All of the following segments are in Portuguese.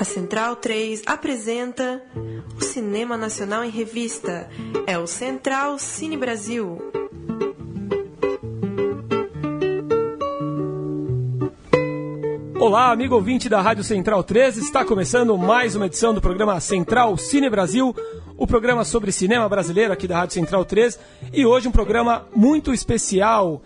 A Central 3 apresenta o Cinema Nacional em Revista. É o Central Cine Brasil. Olá, amigo ouvinte da Rádio Central 3, está começando mais uma edição do programa Central Cine Brasil, o programa sobre cinema brasileiro aqui da Rádio Central 3, e hoje um programa muito especial.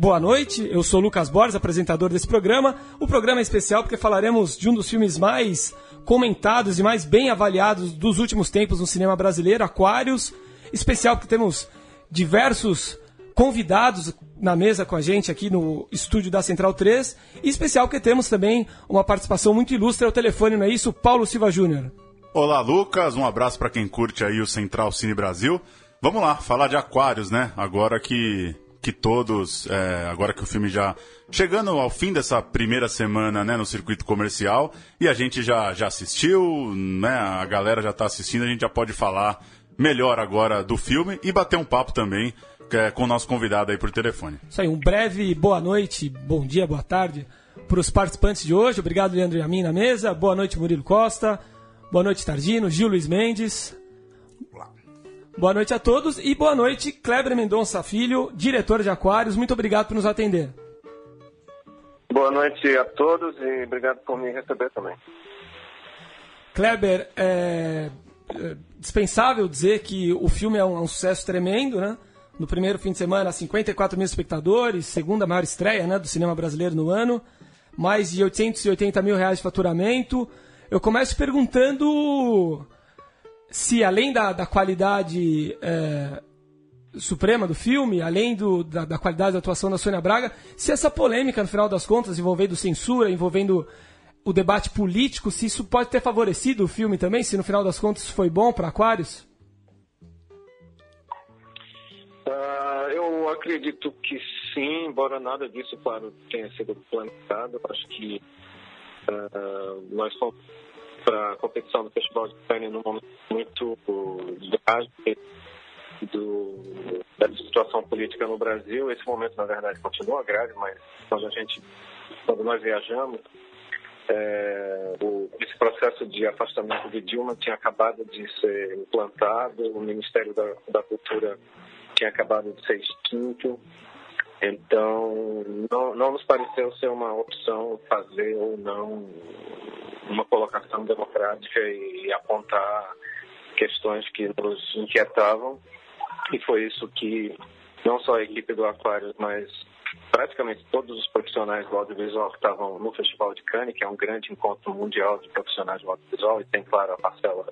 Boa noite, eu sou Lucas Borges, apresentador desse programa. O programa é especial porque falaremos de um dos filmes mais comentados e mais bem avaliados dos últimos tempos no cinema brasileiro, Aquários. Especial porque temos diversos convidados na mesa com a gente aqui no estúdio da Central 3. E especial porque temos também uma participação muito ilustre ao telefone, não é isso? Paulo Silva Júnior. Olá, Lucas. Um abraço para quem curte aí o Central Cine Brasil. Vamos lá, falar de Aquários, né? Agora que, que todos, é, agora que o filme já chegando ao fim dessa primeira semana, né, no circuito comercial, e a gente já, já assistiu, né? A galera já está assistindo, a gente já pode falar melhor agora do filme e bater um papo também é, com o nosso convidado aí por telefone. Isso aí, um breve boa noite, bom dia, boa tarde para os participantes de hoje. Obrigado, Leandro e a mim na mesa. Boa noite, Murilo Costa. Boa noite, Tardino. Gil Luiz Mendes. Boa noite a todos e boa noite, Kleber Mendonça Filho, diretor de Aquários. Muito obrigado por nos atender. Boa noite a todos e obrigado por me receber também. Kleber, é, é dispensável dizer que o filme é um, é um sucesso tremendo, né? no primeiro fim de semana 54 mil espectadores, segunda maior estreia né, do cinema brasileiro no ano, mais de 880 mil reais de faturamento. Eu começo perguntando se além da, da qualidade é, suprema do filme, além do, da, da, qualidade da atuação da Sônia Braga, se essa polêmica, no final das contas, envolvendo censura, envolvendo o debate político, se isso pode ter favorecido o filme também, se no final das contas foi bom para Aquários? Uh, eu acredito que sim, embora nada disso, claro, tenha sido planejado. Acho que uh, nós para a competição do Festival de Cannes num momento muito grave do, da situação política no Brasil. Esse momento, na verdade, continua grave, mas quando a gente, quando nós viajamos, é, o, esse processo de afastamento de Dilma tinha acabado de ser implantado, o Ministério da, da Cultura tinha acabado de ser extinto. Então, não, não nos pareceu ser uma opção fazer ou não uma colocação democrática e apontar questões que nos inquietavam. E foi isso que não só a equipe do Aquários, mas praticamente todos os profissionais do audiovisual que estavam no Festival de Cannes, que é um grande encontro mundial de profissionais do audiovisual, e tem, claro, a parcela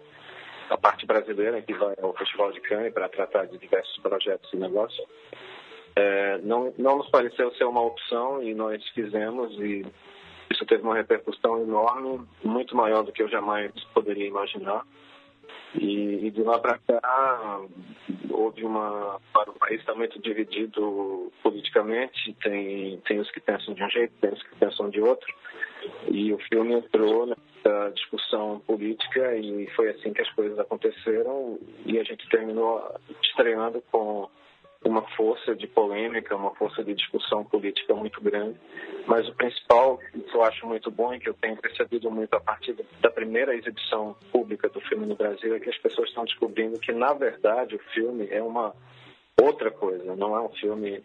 a parte brasileira que vai ao Festival de Cannes para tratar de diversos projetos e negócios. É, não, não nos pareceu ser uma opção e nós fizemos e isso teve uma repercussão enorme, muito maior do que eu jamais poderia imaginar. E, e de lá para cá houve uma. Para o país está muito dividido politicamente, tem, tem os que pensam de um jeito, tem os que pensam de outro. E o filme entrou nessa discussão política e foi assim que as coisas aconteceram. E a gente terminou estreando com uma força de polêmica, uma força de discussão política muito grande. Mas o principal, que eu acho muito bom e que eu tenho percebido muito a partir da primeira exibição pública do filme no Brasil, é que as pessoas estão descobrindo que, na verdade, o filme é uma outra coisa, não é um filme.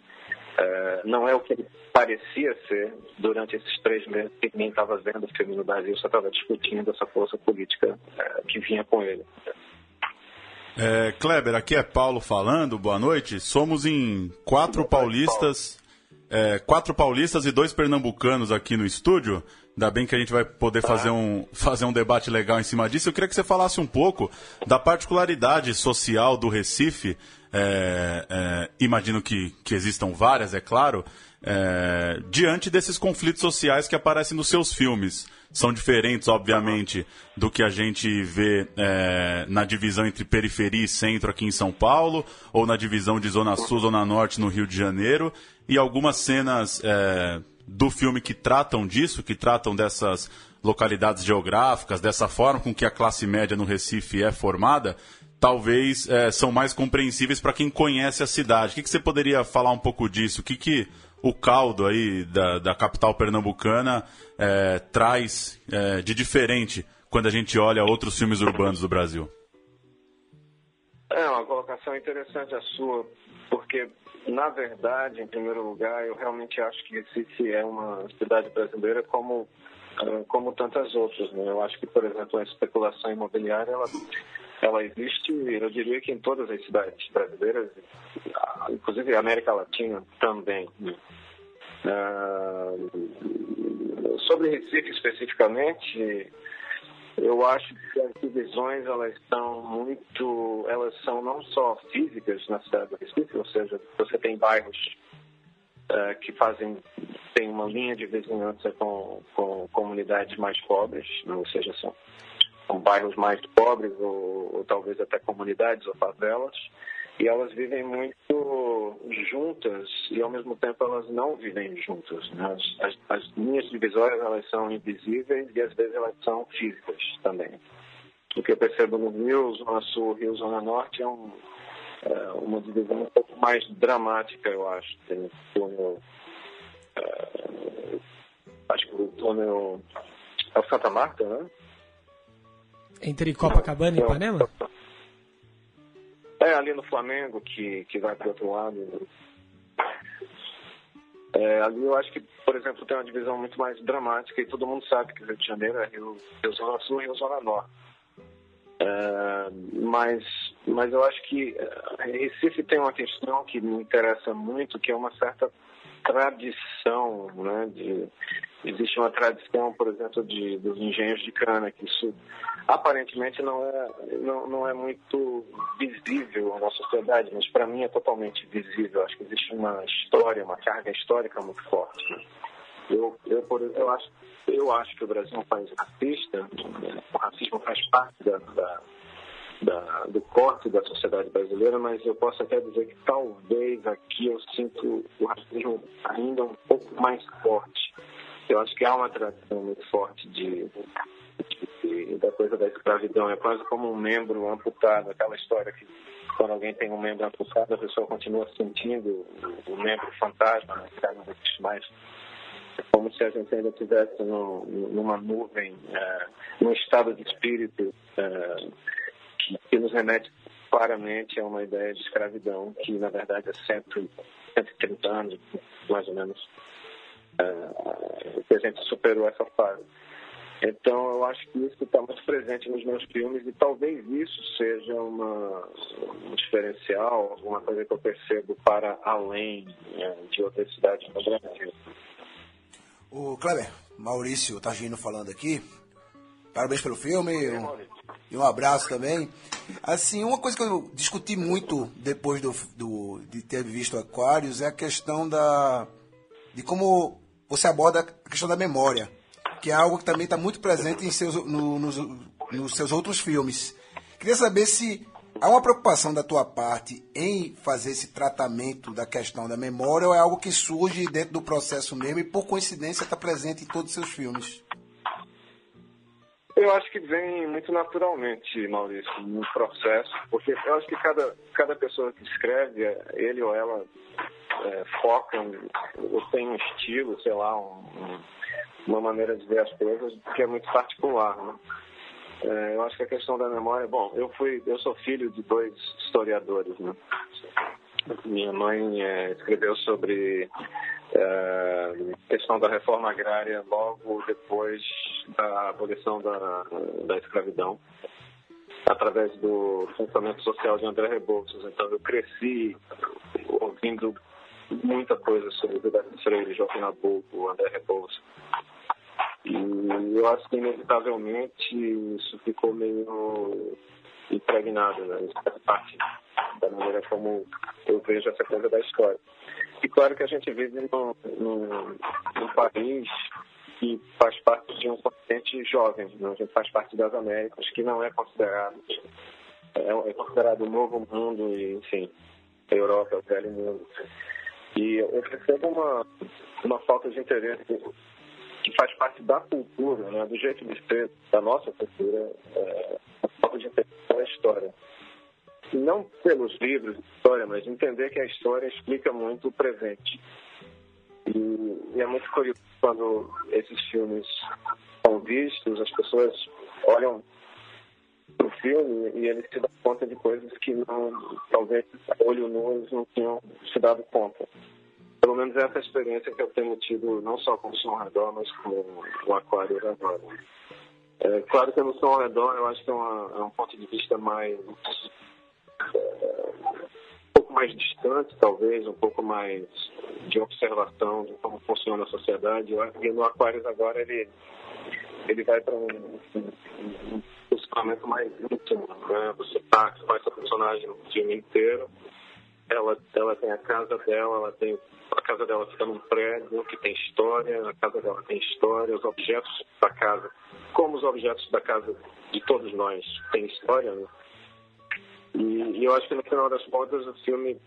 É, não é o que ele parecia ser durante esses três meses que ninguém estava vendo o filme no Brasil, só estava discutindo essa força política é, que vinha com ele. É, Kleber, aqui é Paulo falando, boa noite. Somos em quatro paulistas, é, quatro paulistas e dois pernambucanos aqui no estúdio. Ainda bem que a gente vai poder fazer um, fazer um debate legal em cima disso. Eu queria que você falasse um pouco da particularidade social do Recife. É, é, imagino que, que existam várias, é claro, é, diante desses conflitos sociais que aparecem nos seus filmes são diferentes, obviamente, do que a gente vê é, na divisão entre periferia e centro aqui em São Paulo, ou na divisão de Zona Sul, Zona Norte no Rio de Janeiro, e algumas cenas é, do filme que tratam disso, que tratam dessas localidades geográficas, dessa forma com que a classe média no Recife é formada, talvez é, são mais compreensíveis para quem conhece a cidade. O que, que, você poderia falar um pouco disso? O que, que o caldo aí da, da capital pernambucana é, traz é, de diferente quando a gente olha outros filmes urbanos do Brasil? É uma colocação interessante a sua, porque, na verdade, em primeiro lugar, eu realmente acho que Recife é uma cidade brasileira como, como tantas outras. Né? Eu acho que, por exemplo, a especulação imobiliária, ela, ela existe, eu diria que em todas as cidades brasileiras, ah, inclusive a América Latina também. Né? Uh, sobre Recife especificamente, eu acho que as divisões elas são muito, elas são não só físicas na cidade do Recife, ou seja, você tem bairros uh, que fazem tem uma linha de vizinhança com, com comunidades mais pobres, né? ou seja, são, são bairros mais pobres ou, ou talvez até comunidades ou favelas e elas vivem muito juntas e ao mesmo tempo elas não vivem juntas. Né? As, as, linhas divisórias elas são invisíveis e às vezes elas são físicas também. O que eu percebo no Rio, Zona Sul, Rio, Zona Norte é, um, é uma divisão um pouco mais dramática, eu acho. Tem o túnel, é, acho que o túnel é o Santa Marta, né? Entre Copacabana e Ipanema? É ali no Flamengo que, que vai para o outro lado. É, ali eu acho que, por exemplo, tem uma divisão muito mais dramática e todo mundo sabe que Rio de Janeiro é Rio, Rio Zona Sul e Rio Zona Norte. É, mas, mas eu acho que Recife tem uma questão que me interessa muito, que é uma certa tradição, né? De, existe uma tradição, por exemplo, de, dos engenhos de cana, que isso aparentemente não é, não, não é muito visível na sociedade, mas para mim é totalmente visível. Acho que existe uma história, uma carga histórica muito forte. Né? Eu, eu, por, eu, acho, eu acho que o Brasil é um país racista, o racismo faz parte da, da da, do corte da sociedade brasileira, mas eu posso até dizer que talvez aqui eu sinto o racismo ainda um pouco mais forte. Eu acho que há uma tradição muito forte de, de, de da coisa da escravidão. É quase como um membro amputado, aquela história que quando alguém tem um membro amputado, a pessoa continua sentindo o membro fantasma, né, não existe mais é como se a gente ainda estivesse numa nuvem, uh, num estado de espírito uh, que, nos remete claramente a uma ideia de escravidão, que na verdade é 130 anos, mais ou menos, uh, que a gente superou essa fase. Então, eu acho que isso está muito presente nos meus filmes e talvez isso seja uma, um diferencial, alguma coisa que eu percebo para além né, de outras cidades no Brasil. O Kleber, Maurício Tagino falando aqui. Parabéns pelo filme. E um abraço também. Assim, uma coisa que eu discuti muito depois do, do, de ter visto Aquários é a questão da de como você aborda a questão da memória, que é algo que também está muito presente em seus, no, nos, nos seus outros filmes. Queria saber se há uma preocupação da tua parte em fazer esse tratamento da questão da memória ou é algo que surge dentro do processo mesmo e por coincidência está presente em todos os seus filmes? Eu acho que vem muito naturalmente, Maurício, no processo, porque eu acho que cada, cada pessoa que escreve, ele ou ela é, foca ou tem um estilo, sei lá, um, uma maneira de ver as coisas que é muito particular, né? É, eu acho que a questão da memória, bom, eu fui, eu sou filho de dois historiadores, né? Minha mãe é, escreveu sobre é, questão da reforma agrária logo depois da abolição da, da escravidão, através do pensamento social de André Rebouças. Então, eu cresci ouvindo muita coisa sobre Gilberto Freire, Joaquim Nabuco, André Rebouças. E eu acho que, inevitavelmente, isso ficou meio impregnado, né? Isso faz parte da maneira como eu vejo essa coisa da história. E claro que a gente vive num, num, num país que faz parte de um continente jovem, né? a gente faz parte das Américas, que não é considerado é, é considerado o novo mundo e, enfim, a Europa é o velho mundo. E eu percebo uma, uma falta de interesse que faz parte da cultura, né, do jeito de ser da nossa cultura, é, a falta de interesse pela história não pelos livros de história, mas entender que a história explica muito o presente. E, é muito curioso quando esses filmes são vistos, as pessoas olham para o filme e eles se dão conta de coisas que não, talvez olho nu eles não tinham se dado conta. Pelo menos essa é experiência que eu tenho tido não só com o som redor, mas com o aquário agora. É, claro que no som redor eu acho que é, uma, é um ponto de vista mais um pouco mais distante, talvez, um pouco mais de observação de como funciona a sociedade. E no Aquários agora ele, ele vai para um, um, mais íntimo. Né? Você tá, faz essa personagem no filme inteiro. Ela, ela tem a casa dela, ela tem a casa dela fica num prédio que tem história, a casa dela tem história, os objetos da casa, como os objetos da casa de todos nós têm história, né? E, e, eu acho que no final das contas o filme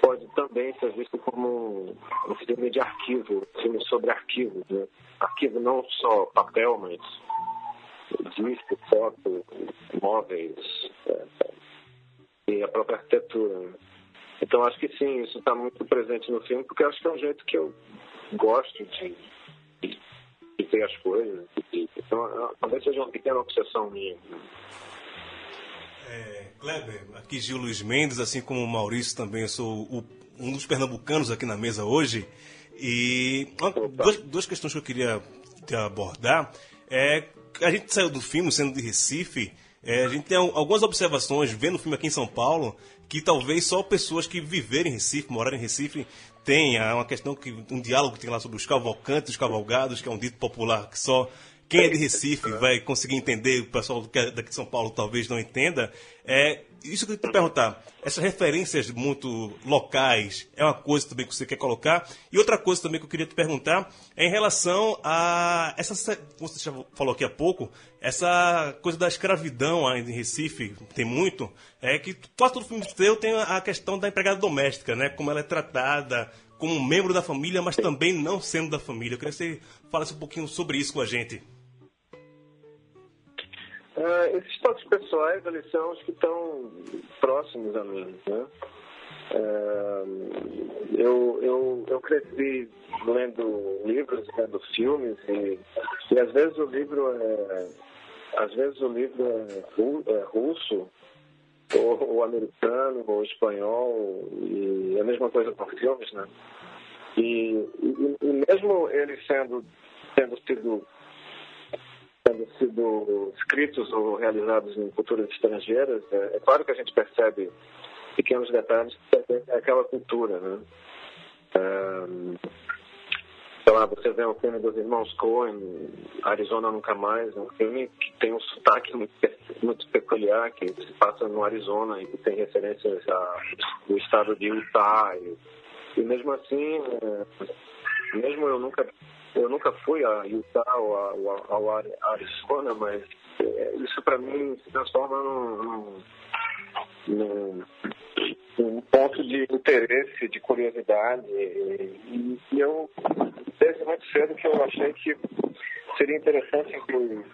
pode também ser visto como um filme de arquivo, um filme sobre arquivos, né? Arquivo não só papel, mas disco, foto, móveis é, e a própria arquitetura. Né? Então acho que sim, isso está muito presente no filme, porque acho que é um jeito que eu gosto de, de, ver as coisas. então talvez seja uma pequena obsessão minha. É, Kleber, aqui Gil Luiz Mendes, assim como o Maurício também, eu sou o, um dos pernambucanos aqui na mesa hoje. E duas, duas questões que eu queria abordar. É a gente saiu do filme, sendo de Recife, é, a gente tem algumas observações vendo o filme aqui em São Paulo que talvez só pessoas que viverem em Recife, morarem em Recife, tenha. É uma questão que um diálogo que tem lá sobre os cavalcantes, os cavalgados, que é um dito popular que só quem é de Recife vai conseguir entender, o pessoal é daqui de São Paulo talvez não entenda. É, isso que eu queria te perguntar, essas referências muito locais é uma coisa também que você quer colocar? E outra coisa também que eu queria te perguntar é em relação a essa, como você já falou aqui há pouco, essa coisa da escravidão ainda em Recife, tem muito, é que quase todo filme seu tem a questão da empregada doméstica, né? Como ela é tratada como membro da família, mas também não sendo da família. Eu queria que você falasse um pouquinho sobre isso com a gente. Uh, esses toques pessoais, eles são os que estão próximos a mim, né? Uh, eu, eu, eu cresci lendo livros, lendo filmes e, e às vezes o livro é às vezes o livro é, é russo ou, ou, americano ou espanhol e a mesma coisa com filmes, né? E, e, e mesmo eles sendo tendo sido tendo sido escritos ou realizados em culturas estrangeiras, é, é claro que a gente percebe pequenos detalhes é aquela cultura, né? É, sei lá, você vê o filme dos irmãos Coen, Arizona Nunca Mais, é um filme que tem um sotaque muito, muito peculiar, que se passa no Arizona e que tem referências ao estado de Utah. E, e mesmo assim, é, mesmo eu nunca eu nunca fui a Utah ou a, ao Arizona, mas é, isso para mim se transforma num, num, num, ponto de interesse, de curiosidade. E, e, eu, desde muito cedo, que eu achei que seria interessante incluir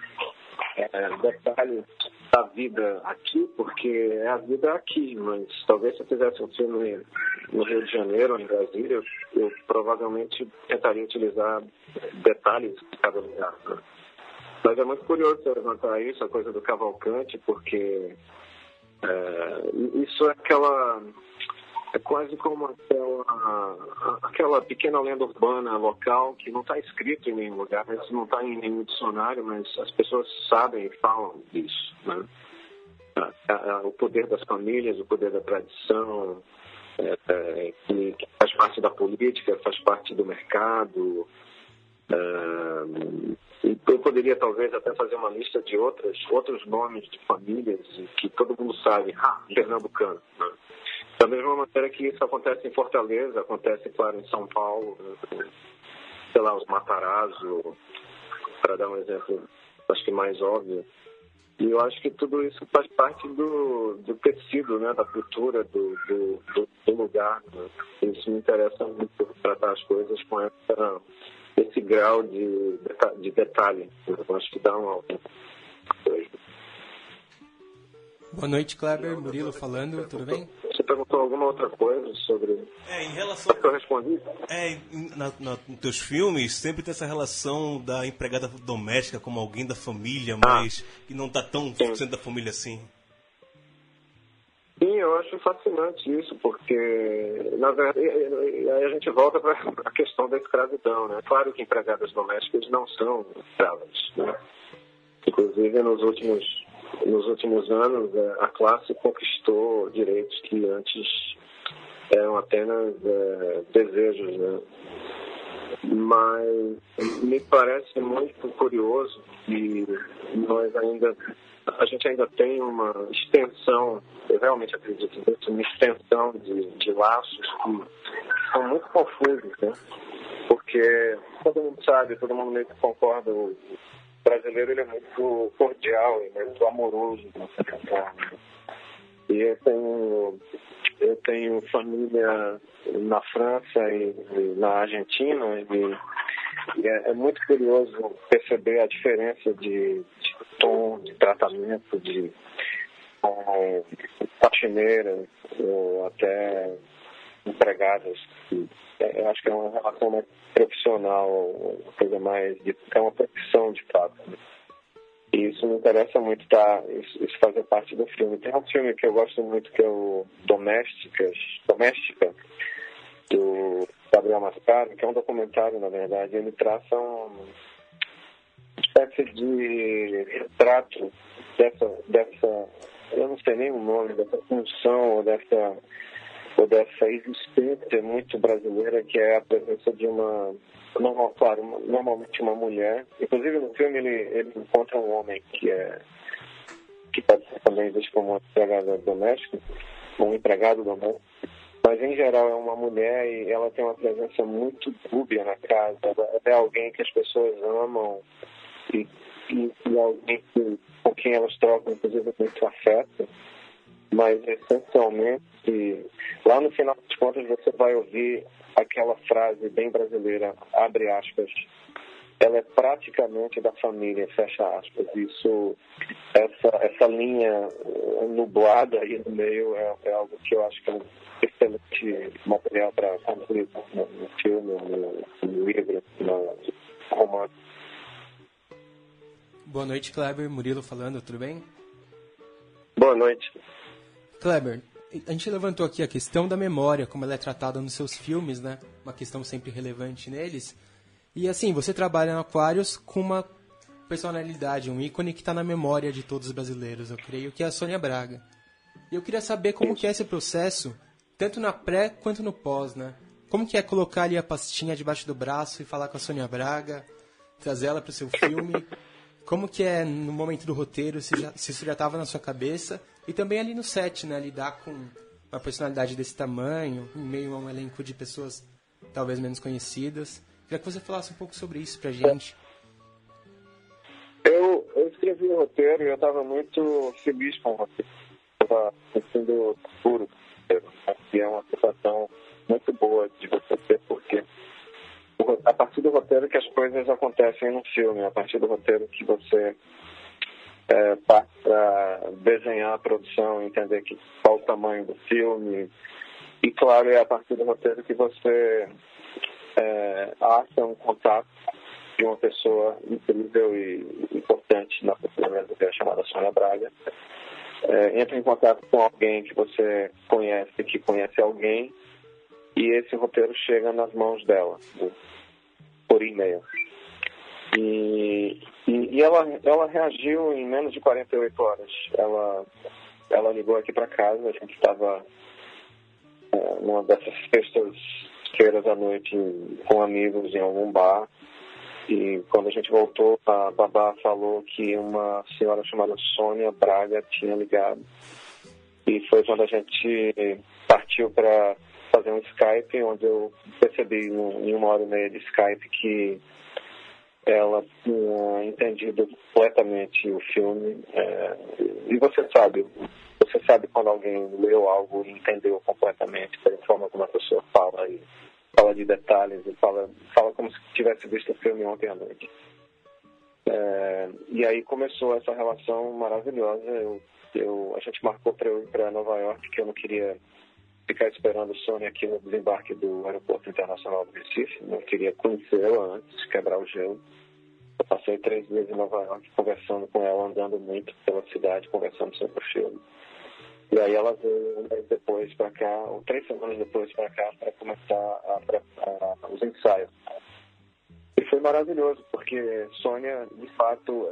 é, detalhes da vida aqui, porque é a vida aqui, mas talvez se eu fizesse um filme no Rio de Janeiro em Brasília, eu, eu provavelmente tentaria utilizar detalhes de cada lugar. Né? Mas é muito curioso você levantar isso, a coisa do Cavalcante, porque é, isso é aquela. É quase como aquela, aquela pequena lenda urbana local que não está escrito em nenhum lugar, isso não está em nenhum dicionário, mas as pessoas sabem e falam disso. Né? O poder das famílias, o poder da tradição, é, é, que, faz parte da política, faz parte do mercado. É, eu poderia talvez até fazer uma lista de outras, outros nomes de famílias que todo mundo sabe, ah, pernambucano. Né? Da mesma maneira que isso acontece em Fortaleza, acontece, claro, em São Paulo, sei lá, os Matarazzo, para dar um exemplo, acho que mais óbvio. E eu acho que tudo isso faz parte do, do tecido, né, da cultura, do, do, do lugar. Né? Isso me interessa muito, tratar as coisas com essa, esse grau de, de detalhe. Eu acho que dá um Boa noite, Kleber. Murilo falando, tudo bem? Perguntou alguma outra coisa sobre. É, em relação. que eu respondi? É, na, na, nos teus filmes sempre tem essa relação da empregada doméstica como alguém da família, ah. mas ah, que não está tão sendo da família assim. Sim, eu acho fascinante isso, porque, na verdade, aí a gente volta para a questão da escravidão, né? Claro que empregadas domésticas não são escravas, né? Inclusive, nos últimos, nos últimos anos, é, a classe conquistou direitos que antes eram apenas é, desejos, né? Mas me parece muito curioso que nós ainda a gente ainda tem uma extensão, eu realmente acredito nisso, uma extensão de, de laços que são muito confusos, né? Porque todo mundo sabe, todo mundo meio que concorda, brasileiro ele é muito cordial e muito amoroso, E eu tenho, eu tenho família na França e, e na Argentina e e é, é, muito curioso perceber a diferença de, de tom, de tratamento, de um, faxineiras ou até empregadas. É, eu acho que é uma relação mais profissional, uma coisa mais de, é uma profissão de fato. E isso me interessa muito, tá? Isso, isso fazer parte do filme. Tem um filme que eu gosto muito que é o Domésticas, Doméstica, do Gabriel Mascaro, que é um documentário, na verdade, ele traça uma espécie de retrato dessa, dessa, eu não sei nem o nome, dessa função dessa, ou dessa existência muito brasileira que é a presença de uma, normal, claro, normalmente uma mulher. Inclusive no filme ele, ele encontra um homem que é que pode ser também visto como um empregado doméstico, um empregado doméstico, mas em geral é uma mulher e ela tem uma presença muito dúbia na casa. É alguém que as pessoas amam e, e, e alguém que, com quem elas trocam, inclusive, muito afeto. Mas essencialmente, lá no final das contas, você vai ouvir aquela frase bem brasileira, abre aspas, ela é praticamente da família, fecha aspas. Isso, essa, essa linha nublada aí no meio é, é algo que eu acho que é um excelente material para concluir no, no filme, no, no, livro, no romance. Boa noite, Kleber. Murilo falando, tudo bem? Boa noite. Kleber, a gente levantou aqui a questão da memória, como ela é tratada nos seus filmes, né? Uma questão sempre relevante neles. E assim, você trabalha no Aquarius com uma personalidade, um ícone que está na memória de todos os brasileiros, eu creio, que é a Sônia Braga. E eu queria saber como que é esse processo tanto na pré quanto no pós, né? Como que é colocar ali a pastinha debaixo do braço e falar com a Sônia Braga, trazer ela para o seu filme? Como que é no momento do roteiro, se, já, se isso já estava na sua cabeça? E também ali no set, né? Lidar com uma personalidade desse tamanho, em meio a um elenco de pessoas talvez menos conhecidas. Queria que você falasse um pouco sobre isso pra gente. Eu, eu escrevi o roteiro e eu estava muito feliz com o roteiro. Estava sentindo puro que é uma situação muito boa de você ter, porque a partir do roteiro que as coisas acontecem no filme, a partir do roteiro que você é, passa a desenhar a produção, entender que, qual o tamanho do filme. E, claro, é a partir do roteiro que você é, acha um contato de uma pessoa incrível e importante na que é chamada Sônia Braga, é, entra em contato com alguém que você conhece, que conhece alguém, e esse roteiro chega nas mãos dela, né, por e-mail. E, ela, ela reagiu em menos de 48 horas. Ela, ela ligou aqui para casa, a gente estava é, numa dessas sextas-feiras à noite com amigos em algum bar. E quando a gente voltou, a babá falou que uma senhora chamada Sônia Braga tinha ligado. E foi quando a gente partiu para fazer um Skype, onde eu percebi em uma hora e meia de Skype que ela tinha entendido completamente o filme. É, e você sabe, você sabe quando alguém leu algo e entendeu completamente pela forma como a pessoa fala e fala de detalhes e fala, fala como se tivesse visto o filme ontem à noite. É, e aí começou essa relação maravilhosa. Eu, eu, a gente marcou para eu ir para Nova York, que eu não queria ficar esperando Sônia aqui no desembarque do Aeroporto Internacional do Recife. Não queria conhecê-la antes de quebrar o gelo. Eu passei três dias em Nova York conversando com ela, andando muito pela cidade, conversando sobre o filme. E aí ela veio um mês depois para cá, ou três semanas depois para cá, para começar a, a, a, os ensaios. E foi maravilhoso, porque Sônia, de fato,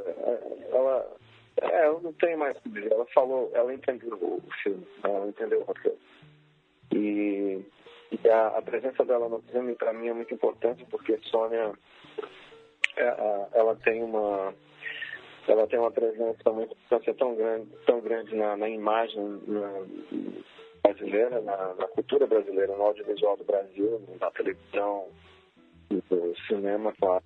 ela. É, eu não tenho mais que dizer. Ela falou, ela entendeu o filme, ela entendeu o roteiro. E, e a, a, presença dela no filme, para mim, é muito importante, porque Sônia, é, ela tem uma ela tem uma presença muito tão grande, tão grande na, na imagem na, brasileira, na, na, cultura brasileira, no audiovisual do Brasil, na televisão, no cinema, claro.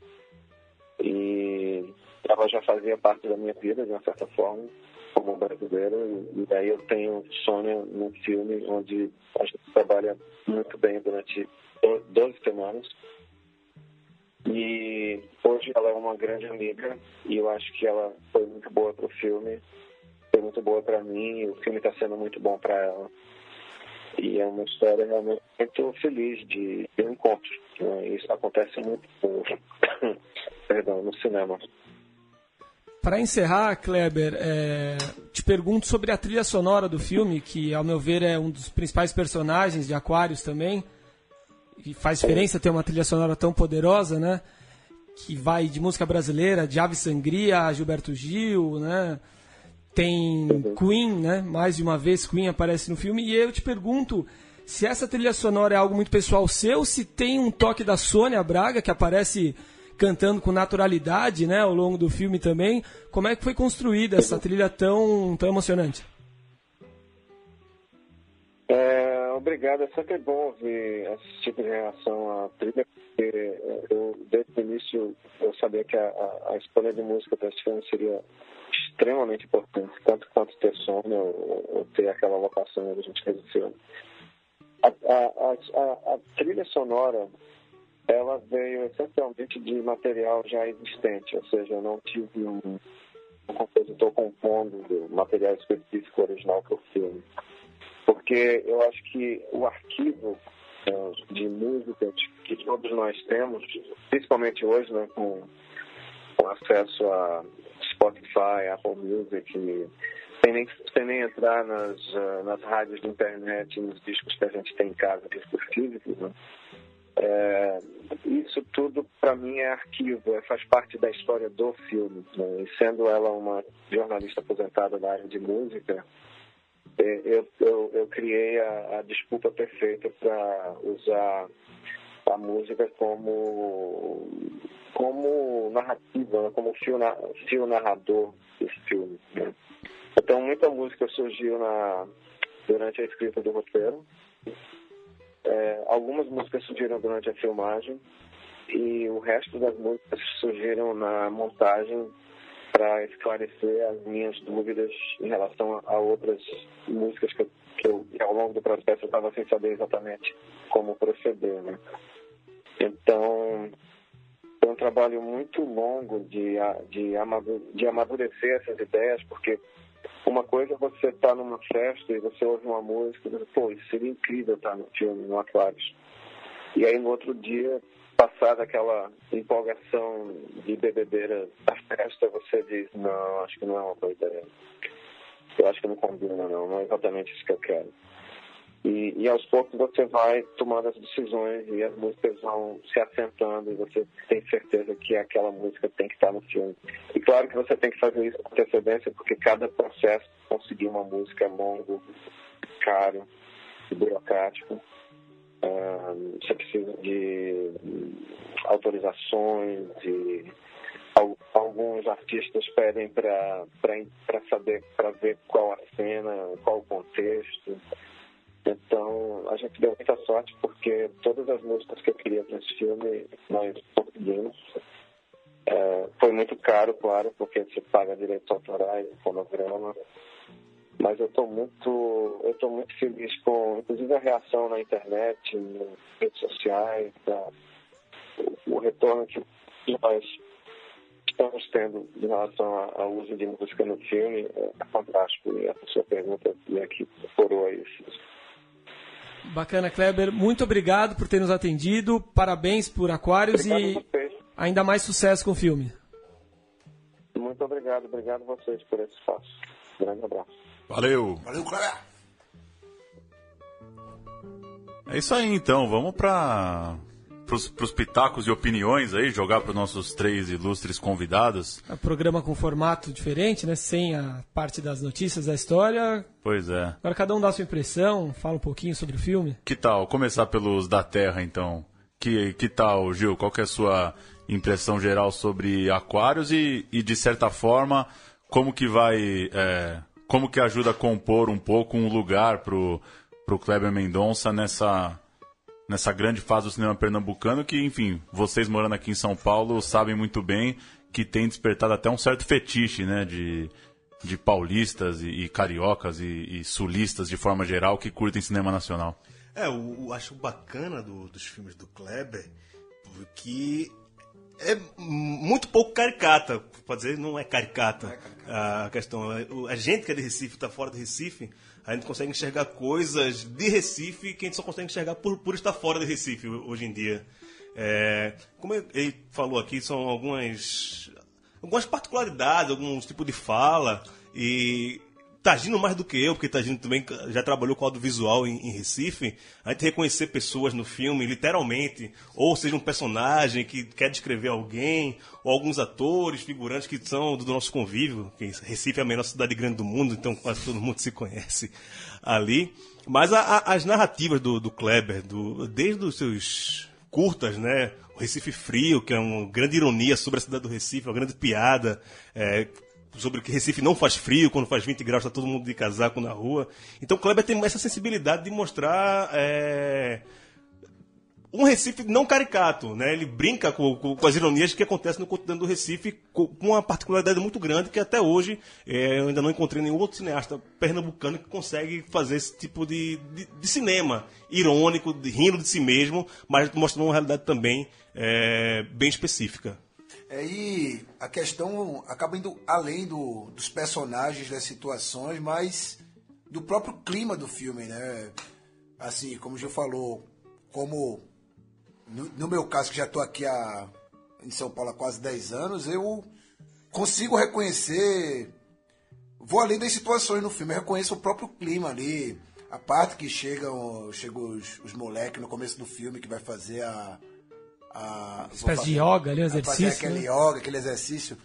E ela já fazia parte da minha vida, de uma certa forma, como brasileira. E, daí eu tenho Sônia num filme onde a gente trabalha muito bem durante 12 semanas e hoje ela é uma grande amiga e eu acho que ela foi muito boa para o filme, foi muito boa para mim. o filme está sendo muito bom para ela. E é uma história realmente muito feliz de, de um encontro. Né? Isso acontece muito perdão, no cinema. Para encerrar, Kleber, é, te pergunto sobre a trilha sonora do filme, que, ao meu ver, é um dos principais personagens de Aquários também e faz diferença ter uma trilha sonora tão poderosa, né? Que vai de música brasileira, de Ave Sangria a Gilberto Gil, né? Tem Queen, né? Mais de uma vez Queen aparece no filme. E eu te pergunto se essa trilha sonora é algo muito pessoal seu, se tem um toque da Sônia Braga, que aparece cantando com naturalidade, né? Ao longo do filme também. Como é que foi construída essa trilha tão, tão emocionante? É, obrigado. É sempre bom ouvir esse tipo de reação à trilha, porque eu, desde o início, eu sabia que a, a, a escolha de música para esse filme seria extremamente importante, tanto quanto ter som ou, ou, ter aquela locação onde a gente fez o filme. A, a, a, trilha sonora, ela veio essencialmente de material já existente, ou seja, eu não tive um, um compositor compondo material específico original para o filme porque eu acho que o arquivo uh, de música que todos nós temos, principalmente hoje, né, com, com acesso a Spotify, Apple Music, sem nem, sem nem entrar nas, uh, nas rádios de internet, nos discos que a gente tem em casa, discos físicos, né? É, isso tudo para mim é arquivo, é, faz parte da história do filme. Né? E sendo ela uma jornalista aposentada da área de música, é, eu, eu, eu criei a, a desculpa perfeita para usar a música como como narrativa, né? como fio, fio narrador desse filme. Né? Então muita música surgiu na, durante a escrita do roteiro. É, algumas músicas surgiram durante a filmagem e o resto das músicas surgiram na montagem para esclarecer as minhas dúvidas em relação a, outras músicas que, que, eu, que ao longo do processo eu estava sem saber exatamente como proceder, né? Então, foi um trabalho muito longo de, de amadurecer essas ideias, porque uma coisa é você estar tá numa festa e você ouve uma música e você, pô, isso seria incrível estar no filme, no Aquários. E aí no outro dia passada aquela empolgação de bebedeira da festa, você diz, não, acho que não é uma boa ideia. Eu acho que não combina, não, não é exatamente isso que eu quero. E, e aos poucos você vai tomando as decisões e as músicas vão se assentando e você tem certeza que aquela música tem que estar no filme. E claro que você tem que fazer isso com antecedência, porque cada processo conseguir uma música é longo, caro e burocrático você precisa de autorizações e alguns artistas pedem para saber, para ver qual a cena, qual o contexto. Então, a gente deu muita sorte porque todas as músicas que eu queria para esse filme nós conseguimos. É, foi muito caro, claro, porque você paga direitos autorais, fonograma, mas eu estou muito, eu tô muito feliz com, inclusive, a reação na internet, nas redes sociais, o, o retorno que nós estamos tendo em relação ao uso de música no filme é fantástico. E a sua pergunta é que coroa isso. Bacana, Kleber. Muito obrigado por ter nos atendido. Parabéns por Aquários e ainda mais sucesso com o filme. Muito obrigado, obrigado a vocês por esse espaço. Grande abraço. Valeu. Valeu, Kleber. É isso aí então, vamos para os pitacos e opiniões aí, jogar para os nossos três ilustres convidados. É um programa com formato diferente, né? Sem a parte das notícias da história. Pois é. Agora cada um dá a sua impressão, fala um pouquinho sobre o filme. Que tal? Começar pelos da Terra então. Que, que tal, Gil? Qual que é a sua impressão geral sobre Aquários e, e de certa forma, como que vai. É, como que ajuda a compor um pouco um lugar pro para o Kleber Mendonça nessa, nessa grande fase do cinema pernambucano que, enfim, vocês morando aqui em São Paulo sabem muito bem que tem despertado até um certo fetiche, né, de, de paulistas e, e cariocas e, e, sulistas de forma geral que curtem cinema nacional. É, eu, eu acho bacana do, dos filmes do Kleber que é muito pouco caricata, pode dizer, não é caricata, não é caricata. a questão. A gente que é de Recife, está fora de Recife, a gente consegue enxergar coisas de Recife que a gente só consegue enxergar por, por estar fora de Recife hoje em dia. É, como ele falou aqui, são algumas, algumas particularidades, alguns tipos de fala, e Tagino mais do que eu, porque Tagino também já trabalhou com audiovisual em, em Recife, a gente reconhecer pessoas no filme, literalmente, ou seja um personagem que quer descrever alguém, ou alguns atores, figurantes que são do nosso convívio, que Recife é a menor cidade grande do mundo, então quase todo mundo se conhece ali. Mas a, a, as narrativas do, do Kleber, do, desde os seus curtas, né? O Recife Frio, que é uma grande ironia sobre a cidade do Recife, uma grande piada, é, sobre que Recife não faz frio, quando faz 20 graus está todo mundo de casaco na rua. Então Kleber tem essa sensibilidade de mostrar é, um Recife não caricato, né? Ele brinca com, com, com, as ironias que acontecem no cotidiano do Recife com, com uma particularidade muito grande que até hoje é, eu ainda não encontrei nenhum outro cineasta pernambucano que consegue fazer esse tipo de, de, de cinema irônico, de, rindo de si mesmo, mas mostrando uma realidade também é, bem específica. Aí a questão acaba indo além do, dos personagens, das situações, mas do próprio clima do filme, né? Assim, como o Gil falou, como no, no meu caso, que já estou aqui há, em São Paulo há quase 10 anos, eu consigo reconhecer. Vou além das situações no filme, eu reconheço o próprio clima ali. A parte que chegam, chegam os, os moleques no começo do filme que vai fazer a, a espécie de yoga ali, um exercício. Fazer aquele né? yoga, aquele exercício.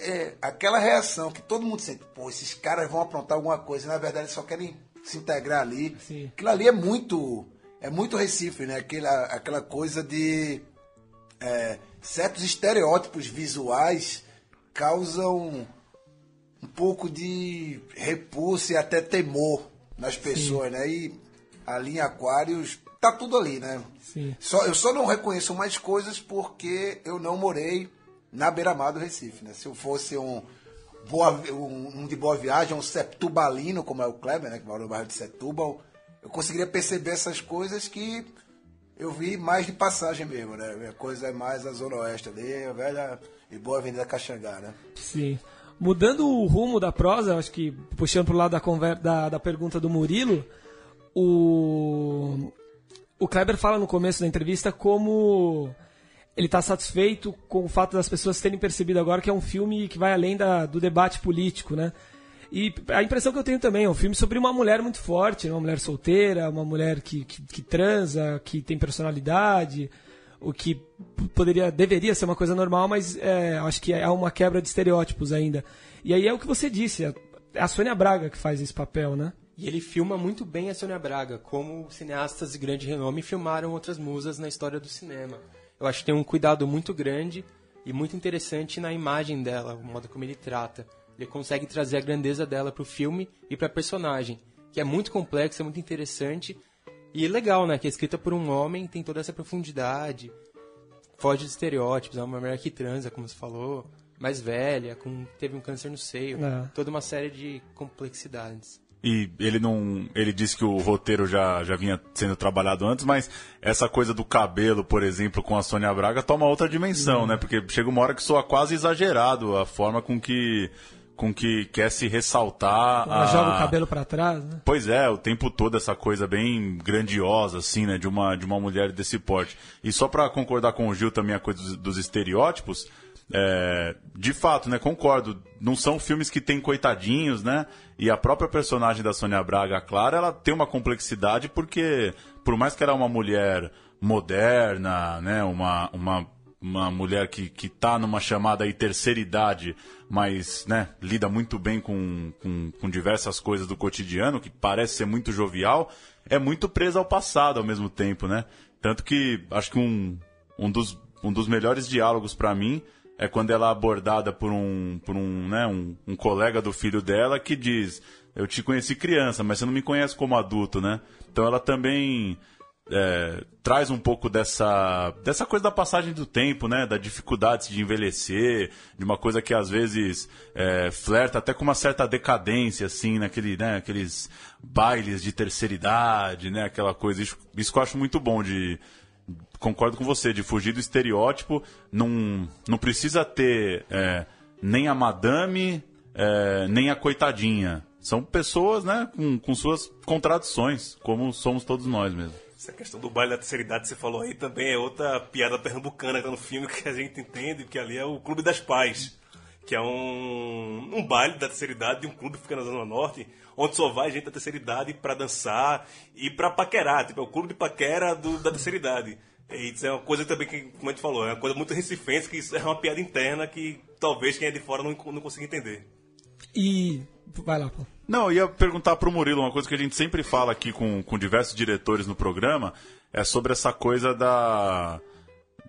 É, aquela reação que todo mundo sente, pô, esses caras vão aprontar alguma coisa, na verdade eles só querem se integrar ali. Sim. Aquilo ali é muito. É muito Recife, né? Aquela, aquela coisa de. É, certos estereótipos visuais causam um pouco de repulso e até temor nas pessoas, Sim. né? E ali em Aquários tá tudo ali, né? Sim. Só, eu só não reconheço mais coisas porque eu não morei na beira-mar do Recife, né? Se eu fosse um, boa, um, um, de boa viagem, um septubalino, como é o Kleber, né? Que mora no bairro de Setúbal, eu conseguiria perceber essas coisas que eu vi mais de passagem mesmo, né? A coisa é mais a Zona Oeste ali, a velha e boa Avenida Caxangá, né? Sim. Mudando o rumo da prosa, acho que puxando pro lado da, da, da pergunta do Murilo, o, o Kleber fala no começo da entrevista como ele está satisfeito com o fato das pessoas terem percebido agora que é um filme que vai além da, do debate político, né? E a impressão que eu tenho também é um filme sobre uma mulher muito forte, né? uma mulher solteira, uma mulher que, que, que transa, que tem personalidade, o que poderia, deveria ser uma coisa normal, mas é, acho que é uma quebra de estereótipos ainda. E aí é o que você disse, é a Sônia Braga que faz esse papel, né? E ele filma muito bem a Sônia Braga, como cineastas de grande renome filmaram outras musas na história do cinema. Eu acho que tem um cuidado muito grande e muito interessante na imagem dela, o modo como ele trata. Ele consegue trazer a grandeza dela para o filme e para a personagem, que é muito complexa, muito interessante e legal, né? Que é escrita por um homem, tem toda essa profundidade, foge de estereótipos, é uma mulher que transa, como você falou, mais velha, com, teve um câncer no seio, é. toda uma série de complexidades. E ele não. Ele disse que o roteiro já, já vinha sendo trabalhado antes, mas essa coisa do cabelo, por exemplo, com a Sônia Braga, toma outra dimensão, uhum. né? Porque chega uma hora que soa quase exagerado a forma com que com que quer se ressaltar. Ela a... joga o cabelo para trás, né? Pois é, o tempo todo essa coisa bem grandiosa, assim, né, de uma, de uma mulher desse porte. E só para concordar com o Gil também a coisa dos, dos estereótipos, é, de fato, né, concordo, não são filmes que tem coitadinhos, né, e a própria personagem da Sônia Braga, a Clara, ela tem uma complexidade porque, por mais que ela é uma mulher moderna, né, uma, uma uma mulher que, que tá numa chamada aí terceira idade, mas né, lida muito bem com, com, com, diversas coisas do cotidiano, que parece ser muito jovial, é muito presa ao passado ao mesmo tempo, né? Tanto que acho que um, um, dos, um dos melhores diálogos para mim é quando ela é abordada por um, por um, né, um, um colega do filho dela que diz: Eu te conheci criança, mas você não me conhece como adulto, né? Então ela também é, traz um pouco dessa, dessa coisa da passagem do tempo, né? Da dificuldade de envelhecer, de uma coisa que às vezes é, flerta até com uma certa decadência, assim, naquele, né? Aqueles bailes de terceira idade, né? Aquela coisa. Isso, isso eu acho muito bom de. Concordo com você, de fugir do estereótipo. Não, não precisa ter é, nem a madame, é, nem a coitadinha. São pessoas, né, com, com suas contradições, como somos todos nós mesmo. Essa questão do baile da terceira idade que você falou aí também é outra piada pernambucana que tá no filme que a gente entende, que ali é o Clube das Pais, que é um, um baile da terceira idade de um clube que fica na Zona Norte, onde só vai gente da terceira idade para dançar e para paquerar, tipo, é o clube de paquera do, da terceira idade. E isso é uma coisa também que, como a gente falou, é uma coisa muito recifense, que isso é uma piada interna que talvez quem é de fora não, não consiga entender. E. Vai lá, Paulo. Não, eu ia perguntar para o Murilo uma coisa que a gente sempre fala aqui com, com diversos diretores no programa, é sobre essa coisa da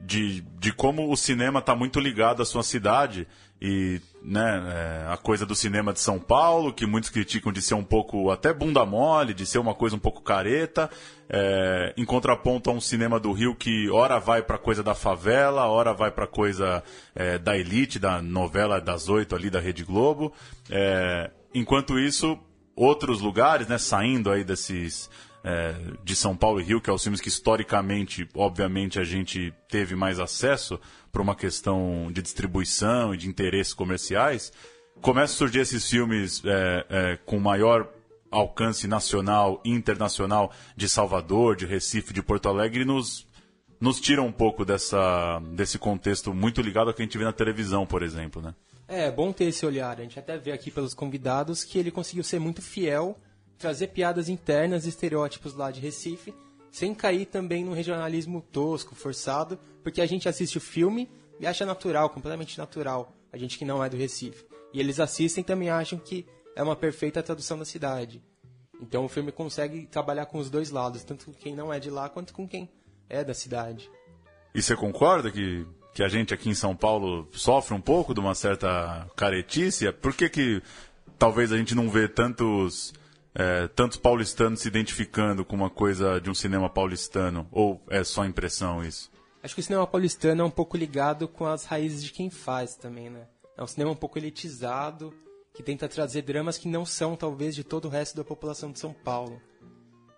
de, de como o cinema está muito ligado à sua cidade e né, é, a coisa do cinema de São Paulo, que muitos criticam de ser um pouco até bunda mole, de ser uma coisa um pouco careta, é, em contraponto a um cinema do Rio que ora vai para coisa da favela, ora vai para coisa é, da elite, da novela das oito ali da Rede Globo. É, enquanto isso, outros lugares, né, saindo aí desses é, de São Paulo e Rio, que é os filmes que historicamente, obviamente, a gente teve mais acesso por uma questão de distribuição e de interesses comerciais, começam a surgir esses filmes é, é, com maior alcance nacional e internacional de Salvador, de Recife, de Porto Alegre nos, nos tiram um pouco dessa, desse contexto muito ligado ao que a gente vê na televisão, por exemplo, né? É, bom ter esse olhar. A gente até vê aqui pelos convidados que ele conseguiu ser muito fiel, trazer piadas internas e estereótipos lá de Recife, sem cair também no regionalismo tosco, forçado, porque a gente assiste o filme e acha natural, completamente natural, a gente que não é do Recife. E eles assistem também acham que é uma perfeita tradução da cidade. Então o filme consegue trabalhar com os dois lados, tanto com quem não é de lá quanto com quem é da cidade. E você concorda que que a gente aqui em São Paulo sofre um pouco de uma certa caretice? Por que, que talvez a gente não vê tantos, é, tantos paulistanos se identificando com uma coisa de um cinema paulistano? Ou é só impressão isso? Acho que o cinema paulistano é um pouco ligado com as raízes de quem faz também, né? É um cinema um pouco elitizado, que tenta trazer dramas que não são, talvez, de todo o resto da população de São Paulo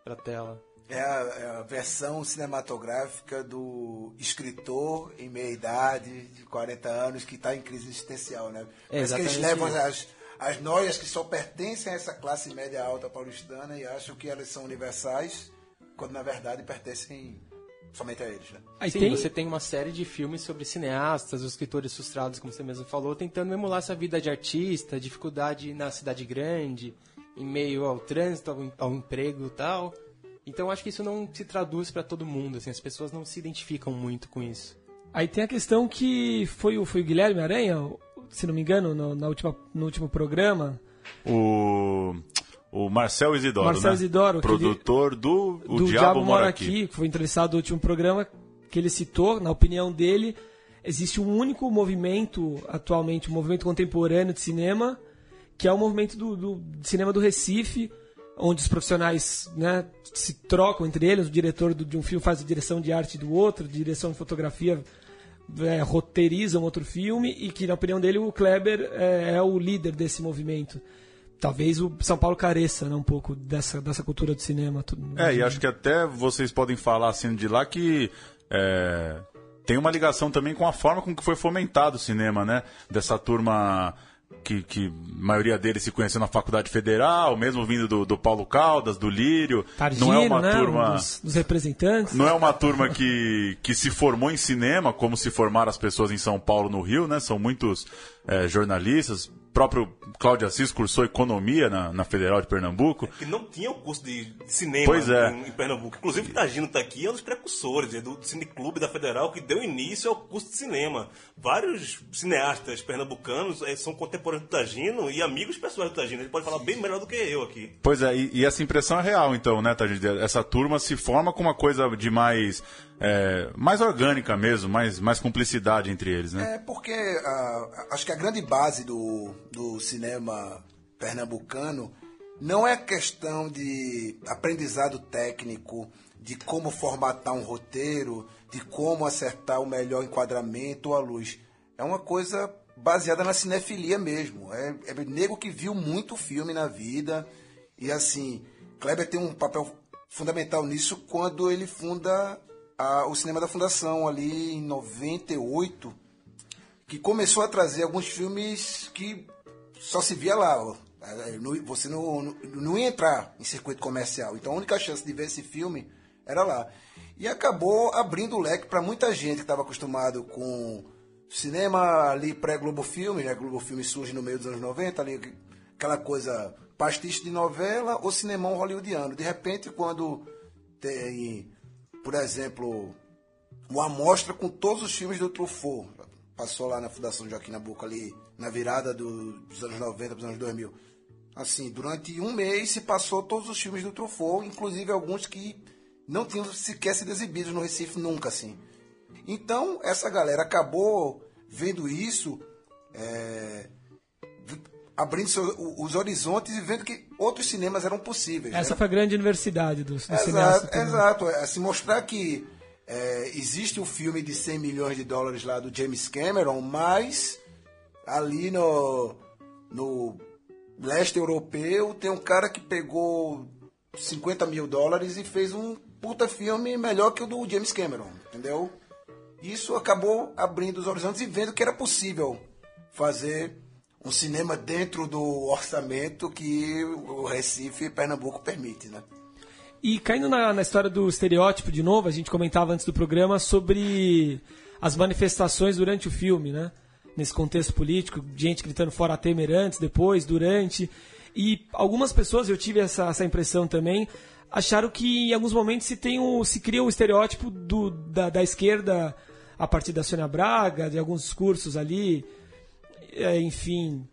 pra tela. É a, é a, versão cinematográfica do escritor em meia idade, de 40 anos, que está em crise existencial, né? É, Parece que eles levam as, as noias que só pertencem a essa classe média alta paulistana e acham que elas são universais, quando na verdade pertencem somente a eles, né? Aí Sim, tem... você tem uma série de filmes sobre cineastas, os escritores frustrados, como você mesmo falou, tentando emular essa vida de artista, dificuldade na cidade grande, em meio ao trânsito, ao, ao emprego e tal então acho que isso não se traduz para todo mundo, assim, as pessoas não se identificam muito com isso. Aí tem a questão que foi o, foi o Guilherme Aranha, se não me engano, no, na última, no último programa. O, o Marcel Isidoro, Marcel né? Isidoro. Produtor ele, do O do Diabo, Diabo Mora aqui. aqui. que foi entrevistado no último programa, que ele citou, na opinião dele, existe um único movimento atualmente, um movimento contemporâneo de cinema, que é o movimento do, do cinema do Recife, onde os profissionais né, se trocam entre eles, o diretor de um filme faz a direção de arte do outro, direção de fotografia é, roteiriza um outro filme e que, na opinião dele, o Kleber é, é, o líder desse movimento. Talvez o São Paulo careça né, um pouco dessa, dessa cultura do cinema. é, e acho que até vocês podem falar assim de lá que é, tem uma ligação também com a forma com que foi fomentado o cinema, né? Dessa turma que, que a maioria deles se conheceu na faculdade federal, mesmo vindo do, do Paulo Caldas, do Lírio. Targino, não é uma né? turma. Um dos, dos representantes. Não é uma turma que, que se formou em cinema, como se formaram as pessoas em São Paulo, no Rio, né? São muitos é, jornalistas. O próprio Cláudio Assis cursou economia na, na Federal de Pernambuco. Que não tinha o curso de, de cinema Pois é. em, em Pernambuco. Inclusive, o Tagino está aqui, é um dos precursores é do Cineclube da Federal, que deu início ao curso de cinema. Vários cineastas pernambucanos eh, são contemporâneos do Tagino e amigos pessoais do Tagino. Ele pode falar bem melhor do que eu aqui. Pois é, e, e essa impressão é real, então, né, Tadinho? Essa turma se forma com uma coisa de mais. É, mais orgânica mesmo, mais, mais cumplicidade entre eles, né? É porque ah, acho que a grande base do, do cinema pernambucano não é questão de aprendizado técnico, de como formatar um roteiro, de como acertar o melhor enquadramento ou a luz. É uma coisa baseada na cinefilia mesmo. É, é nego que viu muito filme na vida. E assim, Kleber tem um papel fundamental nisso quando ele funda a- o Cinema da Fundação ali em 98 que começou a trazer alguns filmes que só se via lá. É, não- Você não, não, não ia entrar em circuito comercial. Então a única chance de ver esse filme era lá. E acabou abrindo o leque para muita gente que estava acostumado com cinema ali pré-Globo Filme, né? Globo Filme surge no meio dos anos 90, ali, aquela coisa pastiche de novela ou cinemão hollywoodiano. De repente, quando tem, por exemplo, uma amostra com todos os filmes do Truffaut. Passou lá na Fundação Joaquim Nabuco ali na virada do- dos anos 90 para os anos 2000. Assim, durante um mês se passou todos os filmes do Truffaut, inclusive alguns que não tinham sequer sido exibidos no Recife nunca, assim. Então, essa galera acabou vendo isso, é, abrindo os horizontes e vendo que outros cinemas eram possíveis. né? Essa foi a grande universidade dos, cineastas. Exato, exato. É, se mostrar que é, existe um filme de 100 milhões de dólares lá do James Cameron, mas ali no, no leste europeu tem um cara que pegou 50 mil dólares e fez um puta filme melhor que o do James Cameron, entendeu? Isso acabou abrindo os horizontes e vendo que era possível fazer um cinema dentro do orçamento que o Recife e Pernambuco permite, né? E caindo na, na história do estereótipo de novo, a gente comentava antes do programa sobre as manifestações durante o filme, né? Nesse contexto político, gente gritando fora Temer antes, depois, durante. E algumas pessoas, eu tive essa, essa impressão também, acharam que em alguns momentos se, tem o, se cria o estereótipo do, da, da esquerda a partir da Sônia Braga, de alguns discursos ali, enfim,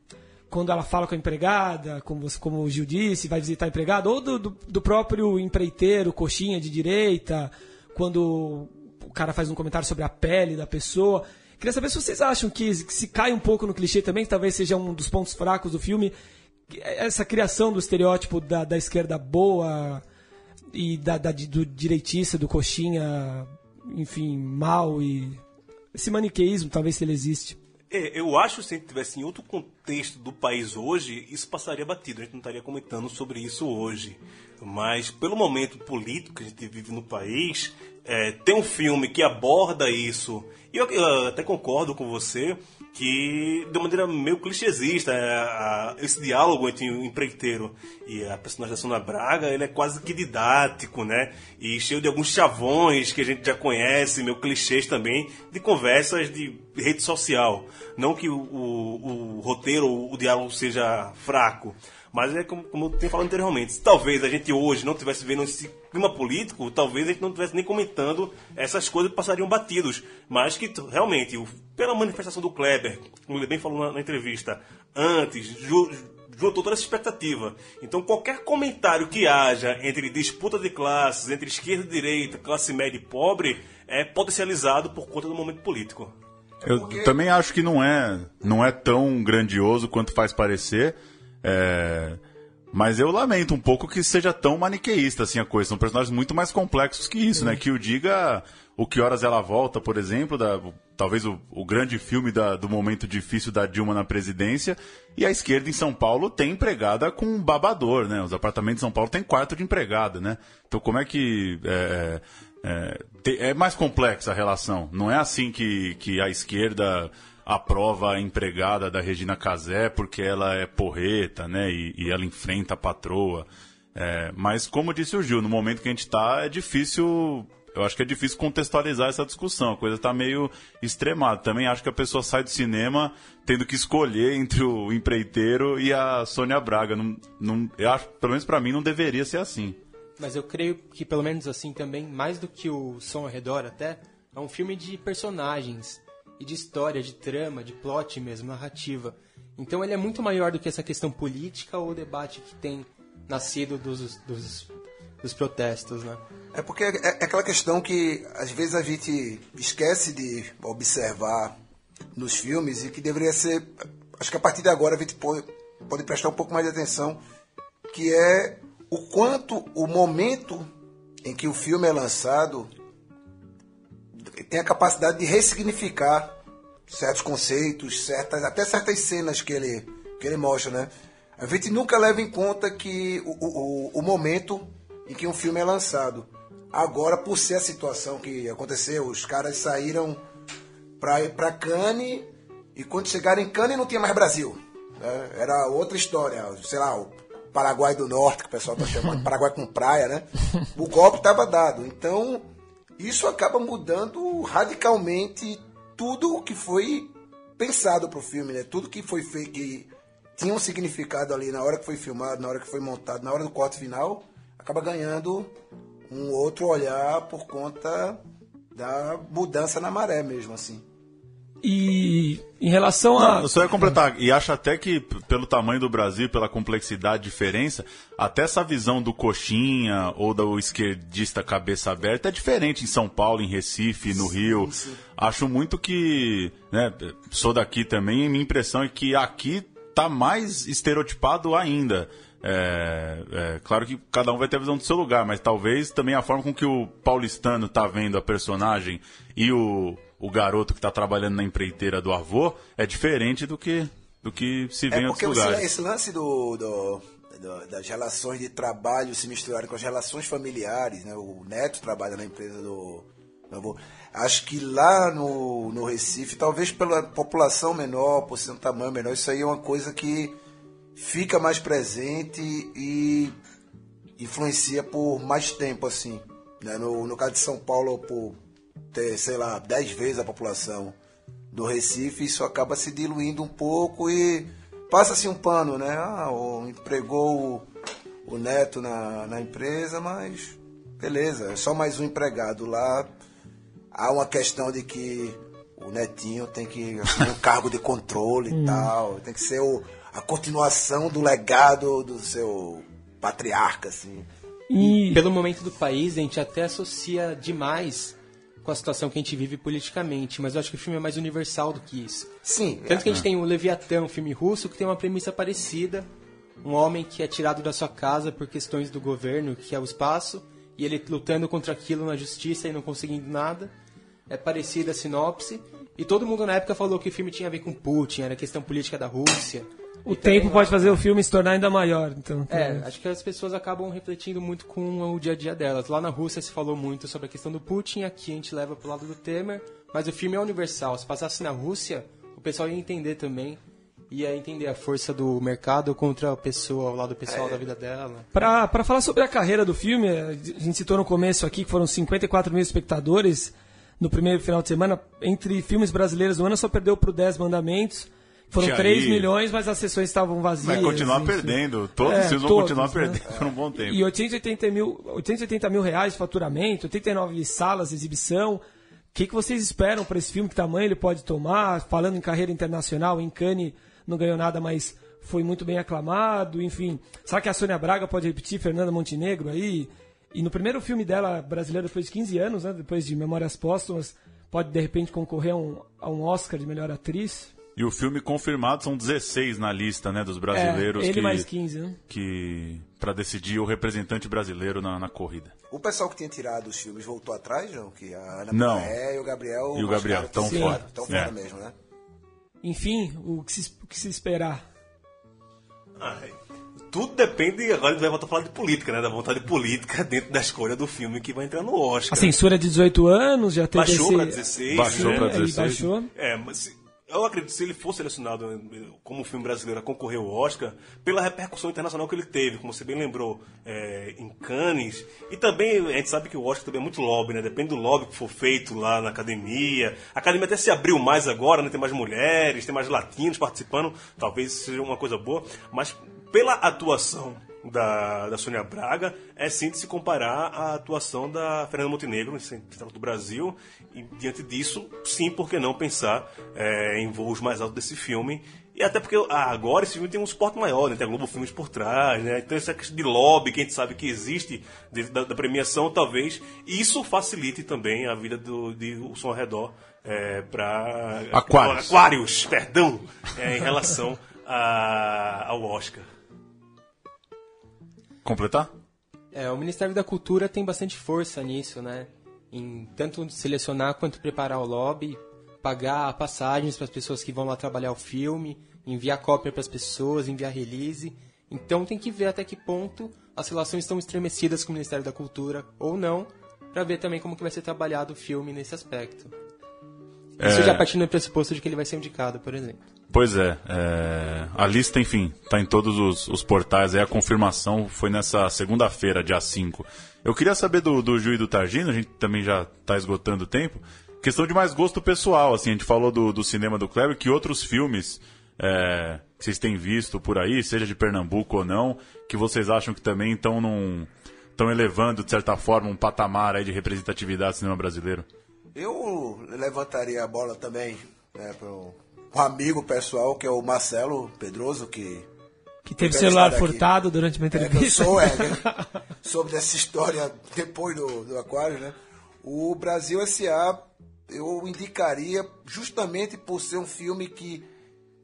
quando ela fala com a empregada, como, como o Gil disse, vai visitar a empregada, ou do, do, do próprio empreiteiro, coxinha de direita, quando o cara faz um comentário sobre a pele da pessoa. Queria saber se vocês acham que, se cai um pouco no clichê também, que talvez seja um dos pontos fracos do filme, é essa criação do estereótipo da, da esquerda boa e da, da- do direitista, do coxinha, enfim, mal e esse maniqueísmo, talvez se ele existe. É, eu acho que se a gente tivesse em outro contexto do país hoje, isso passaria batido. A gente não estaria comentando sobre isso hoje. Mas pelo momento político que a gente vive no país, é, um filme que aborda isso. E eu, eu até concordo com você que, de maneira meio clichêsista, é, a- esse diálogo entre o empreiteiro e a personagem da Sônia Braga, ele é quase que didático, né? E cheio de alguns chavões que a gente já conhece, meio clichês também, de conversas de rede social. Não que o, o- o roteiro, o diálogo seja fraco. Mas é como, como eu tenho falado anteriormente. Se talvez a gente hoje não tivesse vendo esse clima político, talvez a gente não estivesse nem comentando essas coisas que passariam batidos. Mas que realmente, pela manifestação do Kleber, como ele bem falou na, na entrevista, antes, ju, juntou toda essa expectativa. Então qualquer comentário que haja entre disputa de classes, entre esquerda e direita, classe média e pobre, é potencializado por conta do momento político. Eu também acho que não é, não é tão grandioso quanto faz parecer. é, Mas eu lamento um pouco que seja tão maniqueísta assim a coisa. São personagens muito mais complexos que isso, né? Que o diga o que horas ela volta, por exemplo, da, talvez o, o grande filme da- do momento difícil da Dilma na presidência. E a esquerda em São Paulo tem empregada com um babador, né? Os apartamentos de São Paulo têm quarto de empregada, né? Então como é que é, É, te- é mais complexa a relação. Não é assim que, que a esquerda aprova a empregada da Regina Casé porque ela é porreta, né? E, e ela enfrenta a patroa. É, mas, como disse o Gil, no momento que a gente está, é difícil. Eu acho que é difícil contextualizar essa discussão. A coisa está meio extremada. Também acho que a pessoa sai do cinema tendo que escolher entre o empreiteiro e a Sônia Braga. Não, não, eu acho, pelo menos para mim, não deveria ser assim. Mas eu creio que, pelo menos assim também, mais do que o som ao redor até, é um filme de personagens e de história, de trama, de plot mesmo, narrativa. Então ele é muito maior do que essa questão política ou debate que tem nascido dos, dos, dos protestos, né? É porque é, é aquela questão que às vezes a gente esquece de observar nos filmes e que deveria ser. Acho que a partir de agora a gente pode, pode prestar um pouco mais de atenção, que é o quanto o momento em que o filme é lançado tem a capacidade de ressignificar certos conceitos, certas, até certas cenas que ele, que ele mostra, né? A gente nunca leva em conta que o, o, o momento em que um filme é lançado. Agora, por ser a situação que aconteceu, os caras saíram para ir para Cannes e quando chegaram em Cannes não tinha mais Brasil. né? Era outra história, sei lá, o Paraguai do Norte, que o pessoal está chamando Paraguai com praia, né? O golpe estava dado. Então, isso acaba mudando radicalmente tudo o que foi pensado para o filme, né? Tudo que foi feito, que tinha um significado ali na hora que foi filmado, na hora que foi montado, na hora do corte final, acaba ganhando um outro olhar por conta da mudança na maré mesmo, assim. E em relação a. Não, eu só ia completar. E acho até que, pelo tamanho do Brasil, pela complexidade, diferença, até essa visão do coxinha ou do esquerdista cabeça aberta é diferente em São Paulo, em Recife, no Rio. Acho muito que. Né, sou daqui também, e minha impressão é que aqui tá mais estereotipado ainda. É, é, claro que cada um vai ter a visão do seu lugar, mas talvez também a forma com que o paulistano tá vendo a personagem e o, o garoto que tá trabalhando na empreiteira do avô é diferente do que, do que se vê em É outros porque esse, lugares. esse lance do, do- do- das relações de trabalho se misturarem com as relações familiares, né? O Neto trabalha na empresa do meu avô. Acho que lá no, no Recife, talvez pela população menor, por ser um tamanho menor, isso aí é uma coisa que fica mais presente e influencia por mais tempo, assim. né? No, no caso de São Paulo, por ter, sei lá, 10 vezes a população do Recife, isso acaba se diluindo um pouco e passa-se um pano, né? Ah, o, empregou o, o neto na, na empresa, mas beleza, é só mais um empregado lá. Há uma questão de que o netinho tem que assumir um cargo de controle e tal, tem que ser o, a continuação do legado do seu patriarca, assim. E, Pelo momento do país, a gente até associa demais com a situação que a gente vive politicamente, mas eu acho que o filme é mais universal do que isso. Sim, Tanto que a gente tem o Leviatã, um filme russo, que tem uma premissa parecida. Um homem que é tirado da sua casa por questões do governo, que é o espaço, e ele lutando contra aquilo na justiça e não conseguindo nada. É parecida a sinopse. E todo mundo na época falou que o filme tinha a ver com Putin, era questão política da Rússia. O tempo pode fazer o filme se tornar ainda maior. Então, É, acho que as pessoas acabam refletindo muito com o dia a dia delas. Lá na Rússia se falou muito sobre a questão do Putin, aqui a gente leva pro lado do Temer, mas o filme é universal. Se passasse na Rússia, o pessoal ia entender também. Ia entender a força do mercado contra a pessoa, o lado pessoal da vida dela. Pra, pra falar sobre a carreira do filme, a gente citou no começo aqui que foram 54 mil espectadores no primeiro final de semana. Entre filmes brasileiros do ano, só perdeu pro 10 Mandamentos. Foram Tinha 3 aí- milhões, mas as sessões estavam vazias. Vai continuar perdendo. Todos É, filmes vão todos, continuar né? perdendo por um bom tempo. E 880 mil, 880 mil reais de faturamento, 89 salas de exibição. O que, que vocês esperam para esse filme? Que tamanho ele pode tomar? Falando em carreira internacional, em Cannes não ganhou nada, mas foi muito bem aclamado. Enfim, será que a Sônia Braga pode repetir Fernanda Montenegro aí? E no primeiro filme dela, brasileira, depois de 15 anos, né, depois de Memórias Póstumas, pode de repente concorrer a um, a um Oscar de melhor atriz? E o filme confirmado são 16 na lista, né, dos brasileiros é, ele que, mais 15, né? que para decidir o representante brasileiro na, na corrida. O pessoal que tinha tirado os filmes voltou atrás, não? Que a Ana Não. E o Gabriel. E o Gabriel, tão sim, fora. Tão É. fora mesmo, né? Enfim, o que se, o que se esperar? Ah, tudo depende, agora a gente vai voltar a falar de política, né? Da vontade política dentro da escolha do filme que vai entrar no Oscar. A censura é de 18 anos, já teve Baixou esse... pra 16. Baixou né? pra Aí 16. baixou. É, mas eu acredito que se ele for selecionado como filme brasileiro a concorrer ao Oscar, pela repercussão internacional que ele teve, como você bem lembrou, eh, em Cannes, e também a gente sabe que o Oscar também é muito lobby, né? Depende do lobby que for feito lá na academia. A academia até se abriu mais agora, né? Tem mais mulheres, tem mais latinos participando, talvez seja uma coisa boa, mas pela atuação da, da Sônia Braga é sim de se comparar à atuação da Fernanda Montenegro, em Central do Brasil, e diante disso, sim, por que não pensar é, em voos mais altos desse filme? E até porque ah, agora esse filme tem um suporte maior, né? tem a Globo Filmes por trás, né? então essa questão de lobby que a gente sabe que existe da, da premiação, talvez isso facilite também a vida do, de O Som ao Redor é, para Aquários. Aquários, perdão, é, em relação a- ao Oscar. Completar? É, o Ministério da Cultura tem bastante força nisso, né? Em tanto selecionar quanto preparar o lobby, pagar passagens para as pessoas que vão lá trabalhar o filme, enviar cópia para as pessoas, enviar release. Então tem que ver até que ponto as relações estão estremecidas com o Ministério da Cultura ou não, para ver também como que vai ser trabalhado o filme nesse aspecto. Isso É. já partindo do pressuposto de que ele vai ser indicado, por exemplo. Pois é, é, a lista, enfim, tá em todos os, os portais. Aí a confirmação foi nessa segunda-feira, dia 5. Eu queria saber do, do Ju e do Targino, a gente também já tá esgotando o tempo. Questão de mais gosto pessoal, assim, a gente falou do, do cinema do Kleber, que outros filmes é, que vocês têm visto por aí, seja de Pernambuco ou não, que vocês acham que também estão num. estão elevando, de certa forma, um patamar aí de representatividade do cinema brasileiro? Eu levantaria a bola também né, para um amigo pessoal, que é o Marcelo Pedroso, que Que teve celular estar aqui. furtado durante uma é, entrevista. sou, é, né, sobre essa história depois do, do Aquário, né? O Brasil S.A. eu indicaria justamente por ser um filme que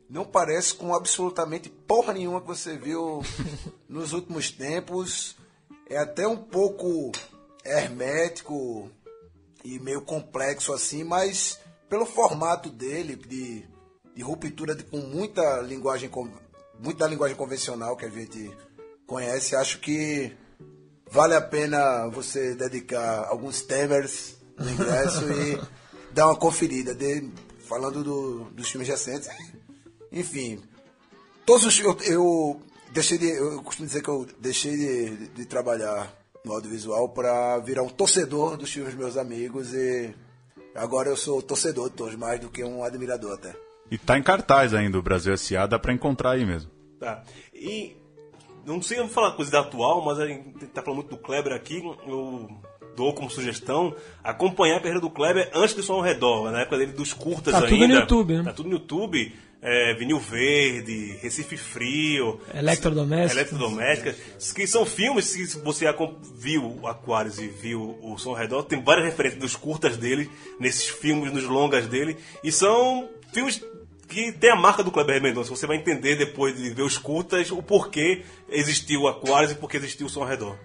não parece com absolutamente porra nenhuma que você viu nos últimos tempos. É até um pouco hermético e meio complexo assim, mas pelo formato dele, de, de ruptura de- com muita linguagem, muito da linguagem convencional que a gente conhece, acho que vale a pena você dedicar alguns temers no ingresso e dar uma conferida, de, falando do- dos filmes recentes. Enfim, todos os eu, eu deixei de, eu costumo dizer que eu deixei de, de trabalhar no audiovisual para virar um torcedor dos filmes meus amigos e agora eu sou torcedor de todos mais do que um admirador até. E tá em cartaz ainda o Brasil S.A., dá pra encontrar aí mesmo. Tá. E não sei eu falar coisa da atual, mas a gente tá falando muito do Kleber aqui. Eu dou como sugestão acompanhar a carreira do Kleber antes do som ao redor, na época dele dos curtas Tá ainda. tudo no YouTube, né? Tá tudo no YouTube. É, Vinil Verde, Recife Frio, Eletrodomésticos. Eletrodomésticas, que são filmes que se você viu Aquários e viu o Som Redor, tem várias referências dos curtas dele, nesses filmes, nos longas dele, e são filmes que tem a marca do Kleber Mendonça. Você vai entender depois de ver os curtas o porquê existiu o Aquários e porquê existiu o Som Redor.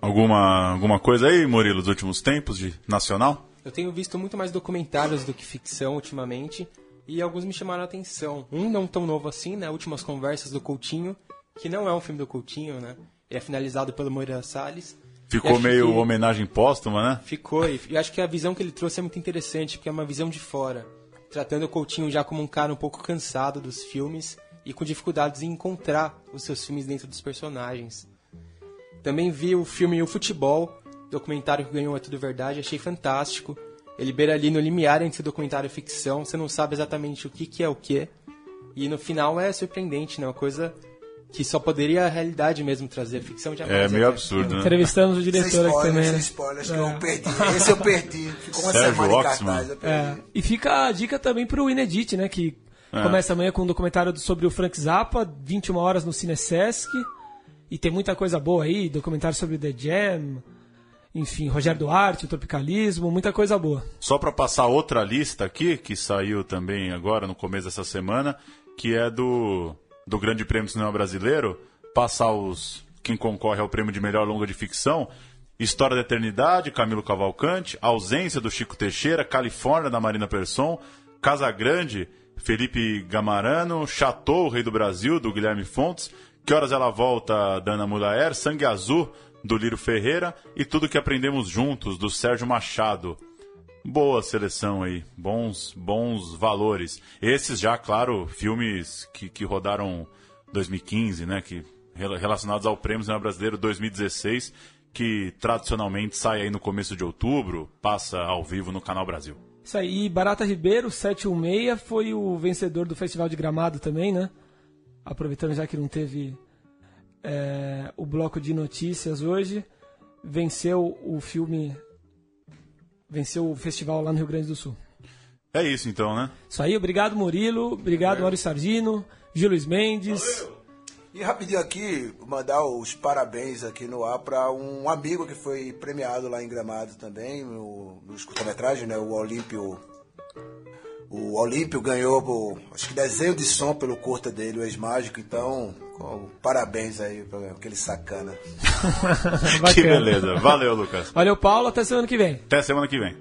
Alguma, alguma coisa aí, Murilo, dos últimos tempos de nacional? Eu tenho visto muito mais documentários do que ficção ultimamente e alguns me chamaram a atenção. Um não tão novo assim, né? Últimas Conversas do Coutinho, que não é um filme do Coutinho, né? Ele é finalizado pelo Moreira Salles. Ficou meio que- homenagem póstuma, né? Ficou, e acho que a visão que ele trouxe é muito interessante, porque é uma visão de fora, tratando o Coutinho já como um cara um pouco cansado dos filmes e com dificuldades em encontrar os seus filmes dentro dos personagens. Também vi o filme O Futebol, documentário que ganhou É Tudo Verdade, achei fantástico. Ele beira ali no limiar entre documentário e ficção, você não sabe exatamente o que, que é o que. E no final é surpreendente, né? Uma coisa que só poderia a realidade mesmo trazer. Ficção jamais. É meio absurdo, né? Entrevistamos o Sem diretor aqui spoilers, também. sem né? spoilers, que É. eu perdi. Esse eu perdi. Ficou uma Sérgio semana em Oxman. cartaz, eu perdi. É, e fica a dica também pro Inedit, né? Que É. começa amanhã com um documentário do- sobre o Frank Zappa, 21 horas no Cinesesc. E tem muita coisa boa aí, documentário sobre o The Jam, enfim, Rogério Duarte, Tropicalismo, muita coisa boa. Só para passar outra lista aqui, que saiu também agora no começo dessa semana, que é do, do Grande Prêmio do Cinema Brasileiro, passar os quem concorre ao prêmio de melhor longa de ficção. História da Eternidade, Camilo Cavalcante, Ausência do Chico Teixeira, Califórnia da Marina Persson, Casa Grande, Felipe Gamarano, Chateau, Rei do Brasil, do Guilherme Fontes, Que Horas Ela Volta, da Ana Mulaer, Sangue Azul, do Liro Ferreira e Tudo Que Aprendemos Juntos, do Sérgio Machado. Boa seleção aí, bons, bons valores. Esses já, claro, filmes que, que rodaram 2015, né, que relacionados ao Prêmio Cinema Brasileiro 2016, que tradicionalmente sai aí no começo de outubro, passa ao vivo no Canal Brasil. Isso aí, Barata Ribeiro, 716, foi o vencedor do Festival de Gramado também, né? Aproveitando já que não teve é, o bloco de notícias hoje, venceu o filme, venceu o festival lá no Rio Grande do Sul. É isso então, né? Isso aí, obrigado Murilo, obrigado é. Maurício Sargino, Gil Luiz Mendes. Valeu. E rapidinho aqui, mandar os parabéns aqui no ar para um amigo que foi premiado lá em Gramado também, no, no curta-metragem, né? O Olímpio. O Olímpio ganhou, acho que desenho de som pelo curta dele, o ex-mágico, então, parabéns aí para aquele sacana. que beleza. Valeu, Lucas. Valeu, Paulo. Até semana que vem. Até semana que vem.